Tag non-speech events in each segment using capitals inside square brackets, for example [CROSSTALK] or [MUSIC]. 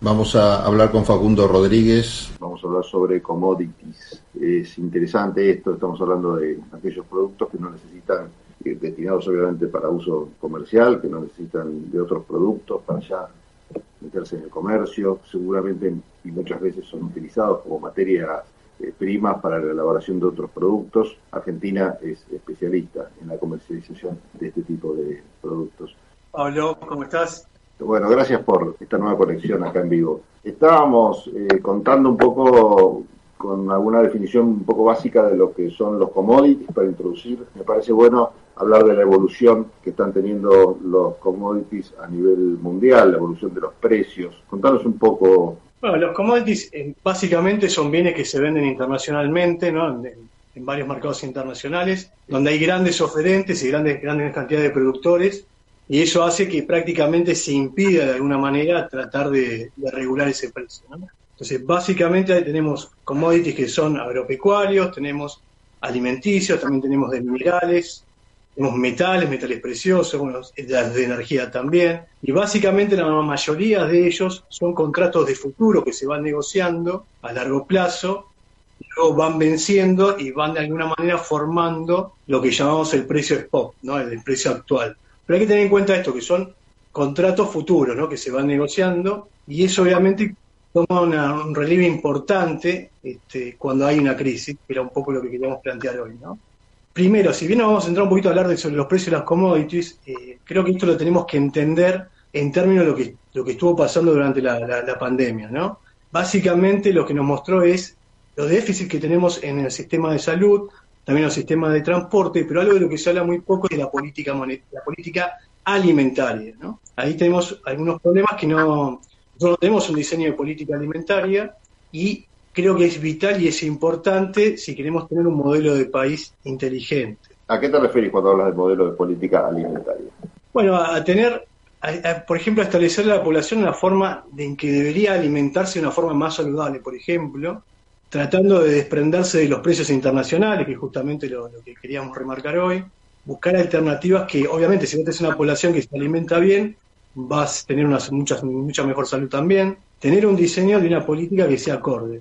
Vamos a hablar con Facundo Rodríguez. Vamos a hablar sobre commodities. Es interesante esto, estamos hablando de aquellos productos que no necesitan, eh, destinados obviamente para uso comercial, que no necesitan de otros productos para ya meterse en el comercio. Seguramente y muchas veces son utilizados como materias eh, primas para la elaboración de otros productos. Argentina es especialista en la comercialización de este tipo de productos. Pablo, ¿cómo estás? Bueno, gracias por esta nueva conexión acá en vivo. Estábamos eh, contando un poco con alguna definición un poco básica de lo que son los commodities para introducir. Me parece bueno hablar de la evolución que están teniendo los commodities a nivel mundial, la evolución de los precios. Contanos un poco. Bueno, los commodities eh, básicamente son bienes que se venden internacionalmente, ¿no? En, en varios mercados internacionales, donde hay grandes oferentes y grandes, grandes cantidades de productores y eso hace que prácticamente se impida de alguna manera tratar de, regular ese precio. Entonces, básicamente tenemos commodities que son agropecuarios, tenemos alimenticios, también tenemos de minerales, tenemos metales, metales preciosos, bueno, de energía también, y básicamente la mayoría de ellos son contratos de futuro que se van negociando a largo plazo, luego van venciendo y van de alguna manera formando lo que llamamos el precio spot, ¿no? el precio actual. Pero hay que tener en cuenta esto, que son contratos futuros, ¿no? Que se van negociando y eso obviamente toma un relieve importante este, cuando hay una crisis, que era un poco lo que queríamos plantear hoy, ¿no? Primero, si bien nos vamos a entrar un poquito a hablar de sobre los precios de las commodities, eh, creo que esto lo tenemos que entender en términos de lo que, lo que estuvo pasando durante la, la pandemia, ¿no? Básicamente lo que nos mostró es los déficits que tenemos en el sistema de salud, también los sistemas de transporte, pero algo de lo que se habla muy poco es la política la política alimentaria. ¿no? Ahí tenemos algunos problemas que no, nosotros no tenemos un diseño de política alimentaria y creo que es vital y es importante si queremos tener un modelo de país inteligente. ¿A qué te refieres cuando hablas del modelo de política alimentaria? Bueno, a, tener, por ejemplo, a establecer a la población una forma en que debería alimentarse de una forma más saludable, por ejemplo, tratando de desprenderse de los precios internacionales, que justamente lo, que queríamos remarcar hoy, buscar alternativas que, obviamente, si no tienes una población que se alimenta bien, vas a tener una mucha, mucha mejor salud también, tener un diseño de una política que sea acorde.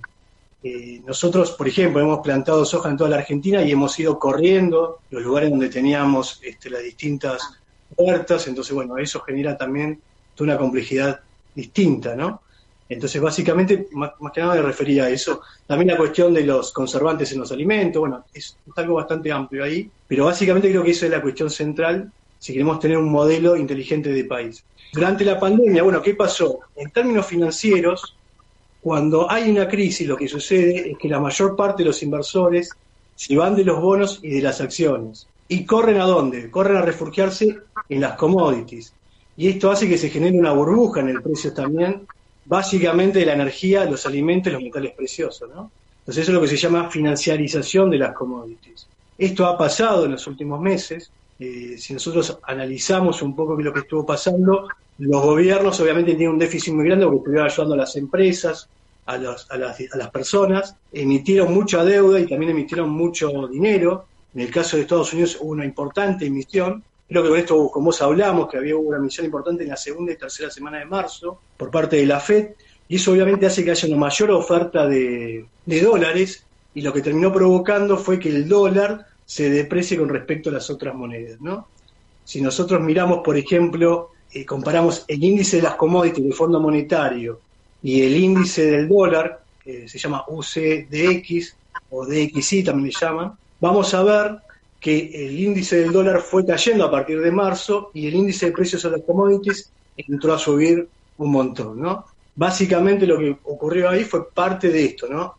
Eh, nosotros, por ejemplo, hemos plantado soja en toda la Argentina y hemos ido corriendo los lugares donde teníamos este, las distintas puertas, entonces, bueno, eso genera también toda una complejidad distinta, ¿no? Entonces, básicamente, más, que nada me refería a eso. También la cuestión de los conservantes en los alimentos, bueno, es, algo bastante amplio ahí, pero básicamente creo que eso es la cuestión central si queremos tener un modelo inteligente de país. Durante la pandemia, bueno, ¿qué pasó? En términos financieros, cuando hay una crisis, lo que sucede es que la mayor parte de los inversores se van de los bonos y de las acciones. ¿Y corren a dónde? Corren a refugiarse en las commodities. Y esto hace que se genere una burbuja en el precio también básicamente la energía, los alimentos y los metales preciosos, ¿no? Entonces eso es lo que se llama financiarización de las commodities. Esto ha pasado en los últimos meses. Eh, si nosotros analizamos un poco lo que estuvo pasando, los gobiernos obviamente tienen un déficit muy grande porque estuvieron ayudando a las empresas, a, las, a las personas, emitieron mucha deuda y también emitieron mucho dinero. En el caso de Estados Unidos hubo una importante emisión, Creo que con esto, como vos hablamos, que había una misión importante en la segunda y tercera semana de marzo por parte de la FED, y eso obviamente hace que haya una mayor oferta de, dólares, y lo que terminó provocando fue que el dólar se deprecie con respecto a las otras monedas, ¿no? Si nosotros miramos, por ejemplo, eh, comparamos el índice de las commodities del Fondo Monetario y el índice del dólar, que se llama UCDX o DXY también le llaman, vamos a ver que el índice del dólar fue cayendo a partir de marzo y el índice de precios de las commodities entró a subir un montón, ¿no? Básicamente lo que ocurrió ahí fue parte de esto, ¿no?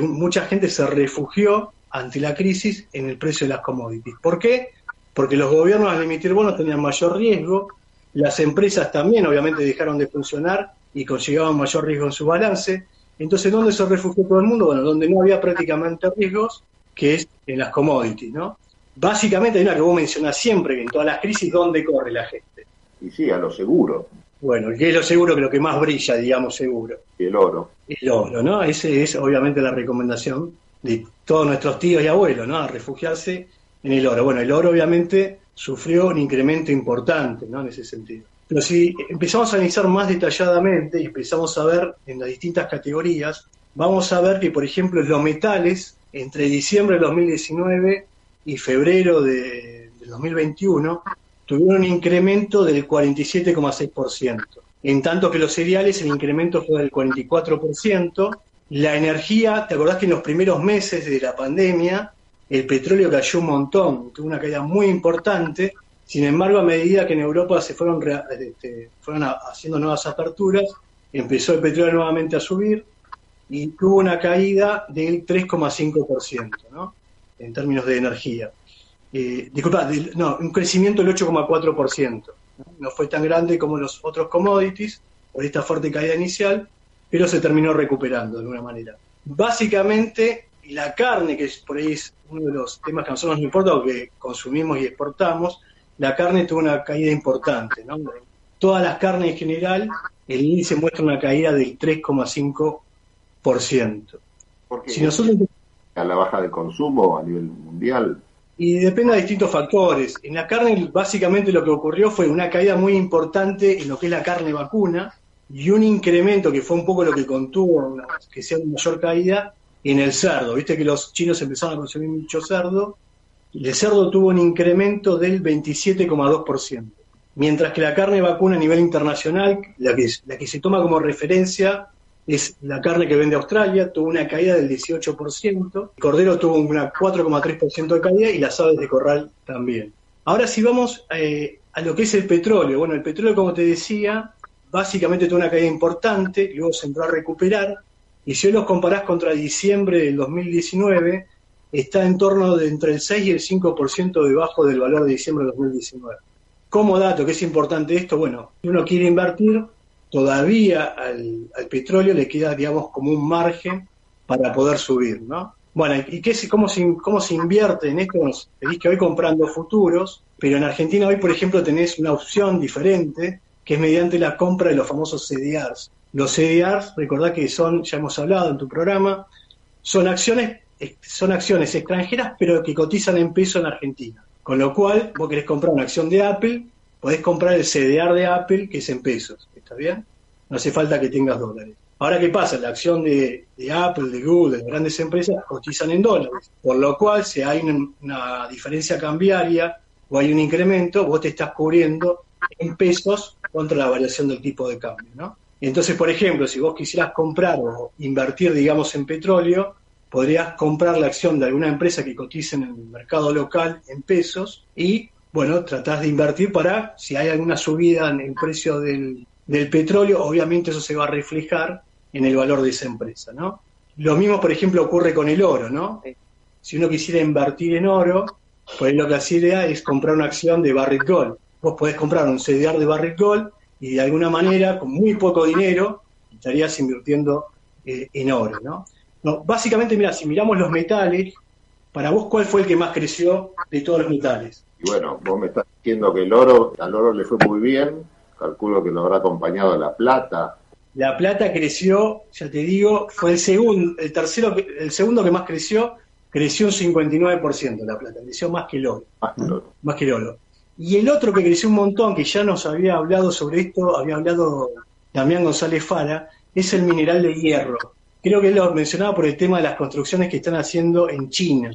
mucha gente se refugió ante la crisis en el precio de las commodities. ¿Por qué? Porque los gobiernos al emitir bonos tenían mayor riesgo, las empresas también obviamente dejaron de funcionar y conllevaban mayor riesgo en su balance. Entonces, ¿dónde se refugió todo el mundo? Bueno, donde no había prácticamente riesgos, que es en las commodities, ¿no? Básicamente hay una que vos mencionás siempre, que en todas las crisis, ¿dónde corre la gente? Y sí, a lo seguro. Bueno, ¿qué es lo seguro que lo que más brilla, digamos, seguro? El oro. El oro, ¿no? Esa es obviamente la recomendación de todos nuestros tíos y abuelos, ¿no? A refugiarse en el oro. Bueno, el oro obviamente sufrió un incremento importante, ¿no? En ese sentido. Pero si empezamos a analizar más detalladamente y empezamos a ver en las distintas categorías, vamos a ver que, por ejemplo, los metales, entre diciembre de 2019 y febrero de, del 2021, tuvieron un incremento del 47,6%. En tanto que los cereales, el incremento fue del 44%. La energía, ¿te acordás que en los primeros meses de la pandemia el petróleo cayó un montón, tuvo una caída muy importante? Sin embargo, a medida que en Europa se fueron, este, fueron haciendo nuevas aperturas, empezó el petróleo nuevamente a subir y tuvo una caída del 3,5%, ¿no? En términos de energía. Eh, disculpa, no, un crecimiento del 8,4%. ¿no? no fue tan grande como los otros commodities por esta fuerte caída inicial, pero se terminó recuperando de alguna manera. Básicamente, la carne, que por ahí es uno de los temas que a nosotros nos importa, porque consumimos y exportamos, la carne tuvo una caída importante. ¿no? Todas las carnes en general, el índice muestra una caída del 3,5%. Si nosotros... ¿A la baja de consumo a nivel mundial? Y depende de distintos factores. En la carne, básicamente lo que ocurrió fue una caída muy importante en lo que es la carne vacuna y un incremento que fue un poco lo que contuvo que sea una mayor caída en el cerdo. Viste que los chinos empezaron a consumir mucho cerdo y el cerdo tuvo un incremento del 27,2%. Mientras que la carne vacuna a nivel internacional, la que, la que se toma como referencia es la carne que vende Australia, tuvo una caída del 18%, el cordero tuvo una 4,3% de caída y las aves de corral también. Ahora si vamos eh, a lo que es el petróleo, bueno, el petróleo como te decía, básicamente tuvo una caída importante, luego se entró a recuperar, y si hoy los comparás contra diciembre del 2019, está en torno de entre el 6 y el 5% debajo del valor de diciembre del 2019. Como dato, que es importante esto, bueno, si uno quiere invertir, todavía al, petróleo le queda, digamos, como un margen para poder subir, ¿no? Bueno, ¿y qué, cómo, se, cómo se invierte en esto? Nos pedís que hoy comprando futuros, pero en Argentina hoy, por ejemplo, tenés una opción diferente, que es mediante la compra de los famosos CDRs. Los CDRs, recordad que son, ya hemos hablado en tu programa, son acciones, son acciones extranjeras, pero que cotizan en peso en Argentina. Con lo cual, vos querés comprar una acción de Apple, podés comprar el CDR de Apple, que es en pesos. ¿Está bien? No hace falta que tengas dólares. Ahora, ¿qué pasa? La acción de, Apple, de Google, de grandes empresas, cotizan en dólares. Por lo cual, si hay una, diferencia cambiaria o hay un incremento, vos te estás cubriendo en pesos contra la variación del tipo de cambio, ¿no? Entonces, por ejemplo, si vos quisieras comprar o invertir, digamos, en petróleo, podrías comprar la acción de alguna empresa que cotice en el mercado local en pesos y, bueno, tratás de invertir para, si hay alguna subida en el precio del, del petróleo, obviamente eso se va a reflejar en el valor de esa empresa, ¿no? Lo mismo, por ejemplo, ocurre con el oro, ¿no? Si uno quisiera invertir en oro, pues lo que hacía es comprar una acción de Barrick Gold. Vos podés comprar un CDR de Barrick Gold y de alguna manera, con muy poco dinero, estarías invirtiendo eh, en oro, ¿no? ¿no? Básicamente, mira, si miramos los metales, para vos, ¿cuál fue el que más creció de todos los metales? Y bueno, vos me estás diciendo que el oro, al oro le fue muy bien, calculo que lo habrá acompañado la plata. La plata creció, ya te digo, fue el segundo, el tercero, el segundo que más creció, creció un 59% la plata, creció más que el oro. Más que el oro. Y el otro que creció un montón, que ya nos había hablado sobre esto, había hablado Damián González Fara, es el mineral de hierro. Creo que él lo mencionaba por el tema de las construcciones que están haciendo en China.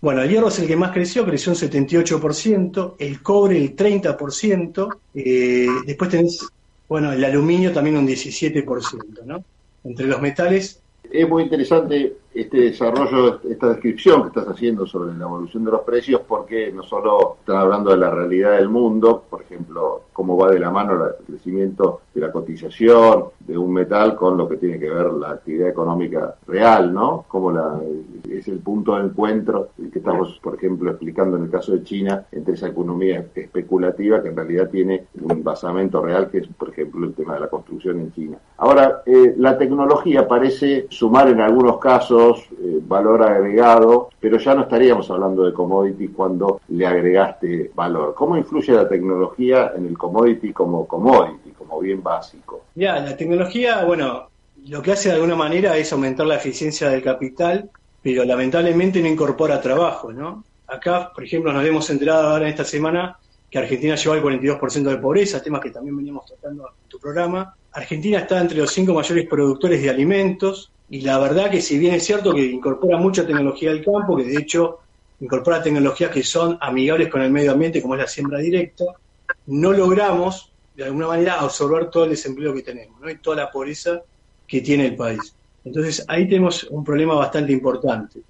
Bueno, el hierro es el que más creció, creció un 78%, el cobre el 30%, eh, después tenés, bueno, el aluminio también un 17%, ¿no? Entre los metales. Es muy interesante este desarrollo, esta descripción que estás haciendo sobre la evolución de los precios, porque no solo están hablando de la realidad del mundo, por ejemplo, cómo va de la mano el crecimiento de la cotización de un metal con lo que tiene que ver la actividad económica real, ¿no? Como la, es el punto de encuentro que estamos, por ejemplo, explicando en el caso de China, entre esa economía especulativa que en realidad tiene un basamento real, que es, por ejemplo, el tema de la construcción en China. Ahora, eh, la tecnología parece sumar en algunos casos eh, valor agregado, pero ya no estaríamos hablando de commodity cuando le agregaste valor. ¿Cómo influye la tecnología en el commodity como commodity, como bien básico? Ya, la tecnología, bueno, lo que hace de alguna manera es aumentar la eficiencia del capital, pero lamentablemente no incorpora trabajo, ¿no? Acá, por ejemplo, nos hemos enterado ahora en esta semana que Argentina lleva el 42% de pobreza, temas que también veníamos tratando en tu programa. Argentina está entre los cinco mayores productores de alimentos y la verdad que si bien es cierto que incorpora mucha tecnología del campo, que de hecho incorpora tecnologías que son amigables con el medio ambiente, como es la siembra directa, no logramos de alguna manera absorber todo el desempleo que tenemos ¿no? y toda la pobreza que tiene el país. Entonces ahí tenemos un problema bastante importante.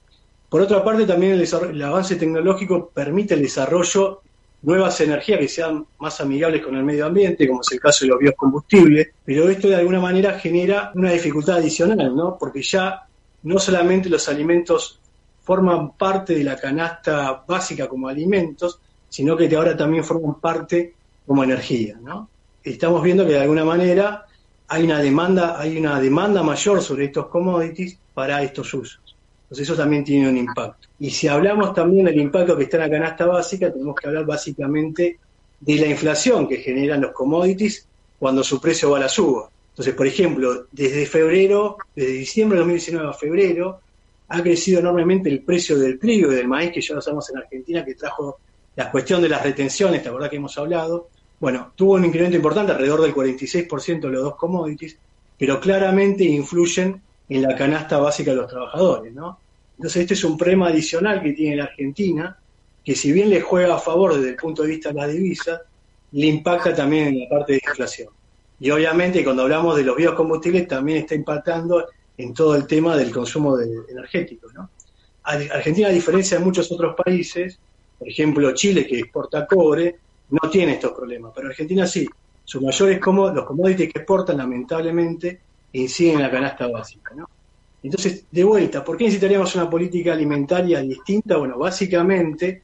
Por otra parte, también el, el avance tecnológico permite el desarrollo nuevas energías que sean más amigables con el medio ambiente, como es el caso de los biocombustibles, pero esto de alguna manera genera una dificultad adicional, ¿no? Porque ya no solamente los alimentos forman parte de la canasta básica como alimentos, sino que ahora también forman parte como energía, ¿no? Estamos viendo que de alguna manera hay una demanda, hay una demanda mayor sobre estos commodities para estos usos. Entonces eso también tiene un impacto. Y si hablamos también del impacto que está en la canasta básica, tenemos que hablar básicamente de la inflación que generan los commodities cuando su precio va a la suba. Entonces, por ejemplo, desde febrero, desde diciembre de 2019 a febrero, ha crecido enormemente el precio del trigo y del maíz, que ya lo sabemos en Argentina, que trajo la cuestión de las retenciones, ¿te acordás que hemos hablado? Bueno, tuvo un incremento importante, alrededor del 46% de los dos commodities, pero claramente influyen en la canasta básica de los trabajadores, ¿no? Entonces este es un problema adicional que tiene la Argentina, que si bien le juega a favor desde el punto de vista de la divisa, le impacta también en la parte de inflación. Y obviamente cuando hablamos de los biocombustibles también está impactando en todo el tema del consumo de, energético, ¿no? Argentina, a diferencia de muchos otros países, por ejemplo Chile que exporta cobre, no tiene estos problemas, pero Argentina sí. Sus mayores como los commodities que exportan, lamentablemente, inciden en la canasta básica. ¿no? Entonces, de vuelta, ¿por qué necesitaríamos una política alimentaria distinta? Bueno, básicamente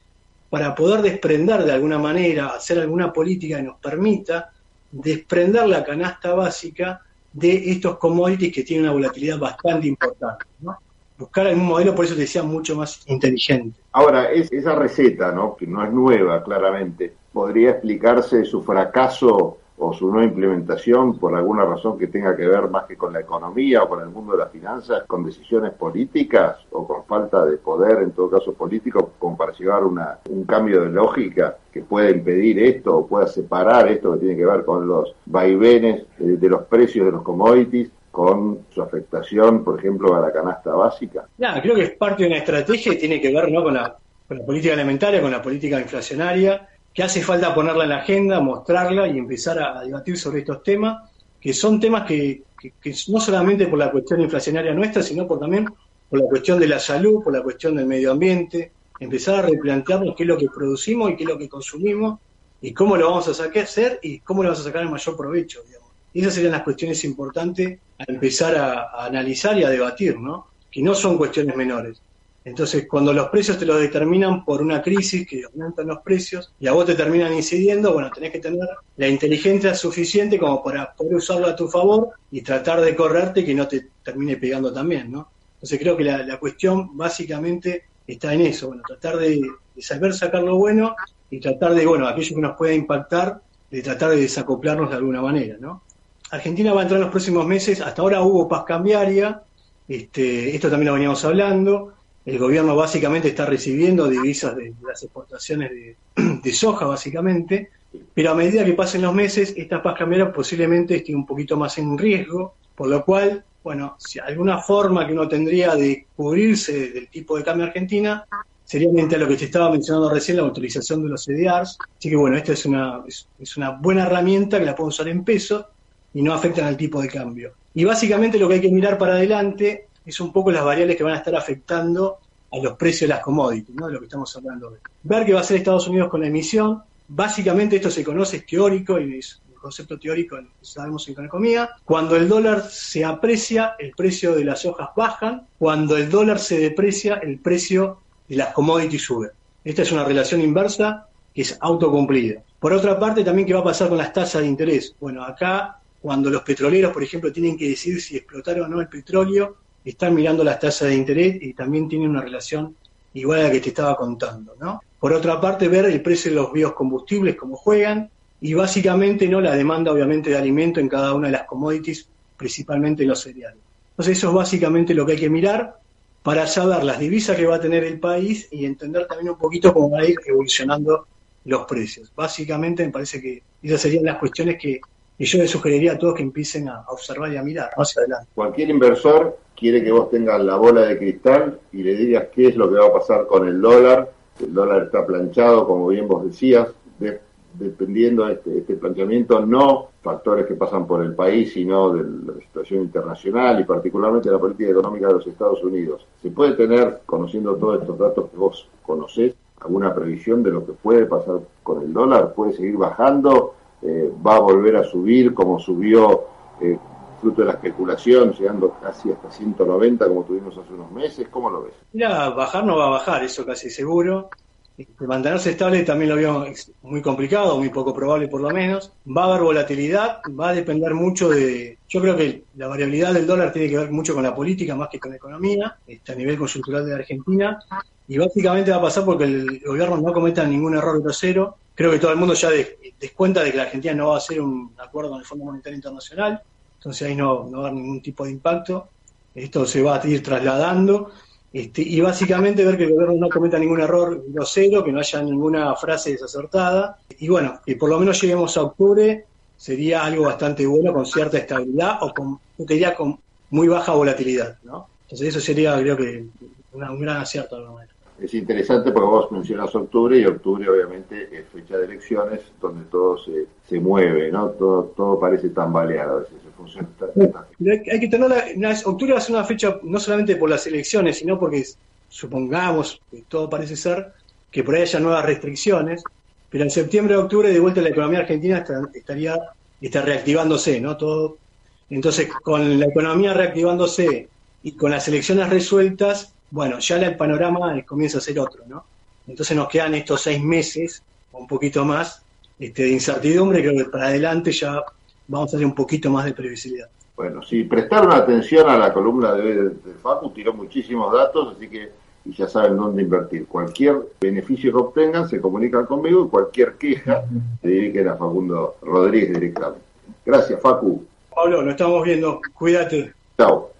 para poder desprender de alguna manera, hacer alguna política que nos permita desprender la canasta básica de estos commodities que tienen una volatilidad bastante importante. ¿no? Buscar algún modelo, por eso te decía, mucho más inteligente. Ahora, es, esa receta, ¿no? que no es nueva claramente, podría explicarse su fracaso o su no implementación por alguna razón que tenga que ver más que con la economía o con el mundo de las finanzas, con decisiones políticas o con falta de poder, en todo caso político, como para llevar una, un cambio de lógica que pueda impedir esto o pueda separar esto que tiene que ver con los vaivenes de, los precios de los commodities con su afectación, por ejemplo, a la canasta básica? Ya, creo que es parte de una estrategia que tiene que ver ¿no? con, la, con la política alimentaria, con la política inflacionaria, que hace falta ponerla en la agenda, mostrarla y empezar a, debatir sobre estos temas, que son temas que, no solamente por la cuestión inflacionaria nuestra, sino por también por la cuestión de la salud, por la cuestión del medio ambiente, empezar a replantearnos qué es lo que producimos y qué es lo que consumimos y cómo lo vamos a sacar, hacer y cómo lo vamos a sacar el mayor provecho. Digamos. esas serían las cuestiones importantes a empezar a, a analizar y a debatir, ¿no? que no son cuestiones menores. Entonces, cuando los precios te los determinan por una crisis que aumentan los precios y a vos te terminan incidiendo, bueno, tenés que tener la inteligencia suficiente como para poder usarlo a tu favor y tratar de correrte que no te termine pegando también, ¿no? Entonces creo que la, cuestión básicamente está en eso, bueno, tratar de, saber sacar lo bueno y tratar de, bueno, aquello que nos pueda impactar, de tratar de desacoplarnos de alguna manera, ¿no? Argentina va a entrar en los próximos meses, hasta ahora hubo paz cambiaria, este, esto también lo veníamos hablando, el gobierno básicamente está recibiendo divisas de, las exportaciones de, [CLEARS THROAT] soja, básicamente, pero a medida que pasen los meses, esta paz posiblemente esté un poquito más en riesgo, por lo cual, bueno, si alguna forma que uno tendría de cubrirse del tipo de cambio argentina sería mediante lo que te estaba mencionando recién, la autorización de los CDRs. Así que, bueno, esta es una, es, una buena herramienta que la puedo usar en peso y no afectan al tipo de cambio. Y básicamente lo que hay que mirar para adelante es un poco las variables que van a estar afectando a los precios de las commodities, ¿no? de lo que estamos hablando hoy. Ver qué va a hacer Estados Unidos con la emisión. Básicamente esto se conoce, es teórico y es un concepto teórico que sabemos en economía. Cuando el dólar se aprecia, el precio de las hojas bajan. Cuando el dólar se deprecia, el precio de las commodities sube. Esta es una relación inversa que es autocumplida. Por otra parte, también qué va a pasar con las tasas de interés. Bueno, acá cuando los petroleros, por ejemplo, tienen que decidir si explotar o no el petróleo, están mirando las tasas de interés y también tienen una relación igual a la que te estaba contando, ¿no? Por otra parte, ver el precio de los biocombustibles, cómo juegan, y básicamente no la demanda obviamente de alimento en cada una de las commodities, principalmente los cereales. Entonces eso es básicamente lo que hay que mirar para saber las divisas que va a tener el país y entender también un poquito cómo va a ir evolucionando los precios. Básicamente me parece que esas serían las cuestiones que, yo les sugeriría a todos que empiecen a observar y a mirar hacia adelante. Cualquier inversor quiere que vos tengas la bola de cristal y le digas qué es lo que va a pasar con el dólar. El dólar está planchado, como bien vos decías, dependiendo de este, este, no factores que pasan por el país, sino de la situación internacional y particularmente la política económica de los Estados Unidos. ¿Se puede tener, conociendo todos estos datos que vos conocés, alguna previsión de lo que puede pasar con el dólar? ¿Puede seguir bajando? Eh, ¿Va a volver a subir como subió eh, fruto de la especulación, llegando casi hasta 190 como tuvimos hace unos meses? ¿Cómo lo ves? Mira, bajar no va a bajar, eso casi seguro. Este, mantenerse estable también lo veo muy complicado, muy poco probable por lo menos. Va a haber volatilidad, va a depender mucho de... Yo creo que la variabilidad del dólar tiene que ver mucho con la política más que con la economía, este, a nivel conjuntural de Argentina. Y básicamente va a pasar porque el gobierno no cometa ningún error grosero. Creo que todo el mundo ya descuenta de que la Argentina no va a hacer un acuerdo con el Fondo Monetario Internacional, entonces ahí no, no va a haber ningún tipo de impacto. Esto se va a ir trasladando este, y básicamente ver que el gobierno no cometa ningún error grosero, que no haya ninguna frase desacertada. Y bueno, que por lo menos lleguemos a octubre sería algo bastante bueno, con cierta estabilidad o con, yo con muy baja volatilidad. ¿no? Entonces eso sería, creo que, un gran acierto. momento es interesante porque vos mencionas octubre y octubre obviamente es fecha de elecciones donde todo se, se mueve, ¿no? Todo, todo parece tambalear a veces. Funciona, hay que tener octubre va a ser una fecha no solamente por las elecciones, sino porque supongamos que todo parece ser que por ahí haya nuevas restricciones, pero en septiembre octubre de vuelta la economía argentina estaría está reactivándose, ¿no? Todo entonces con la economía reactivándose y con las elecciones resueltas bueno, ya el panorama comienza a ser otro, ¿no? Entonces nos quedan estos seis meses, o un poquito más, este, de incertidumbre, creo que para adelante ya vamos a tener un poquito más de previsibilidad. Bueno, si prestaron atención a la columna de, de, de Facu, tiró muchísimos datos, así que y ya saben dónde invertir. Cualquier beneficio que obtengan, se comunican conmigo y cualquier queja se dirigen a Facundo Rodríguez directamente. Gracias, Facu. Pablo, nos estamos viendo. Cuídate. Chao.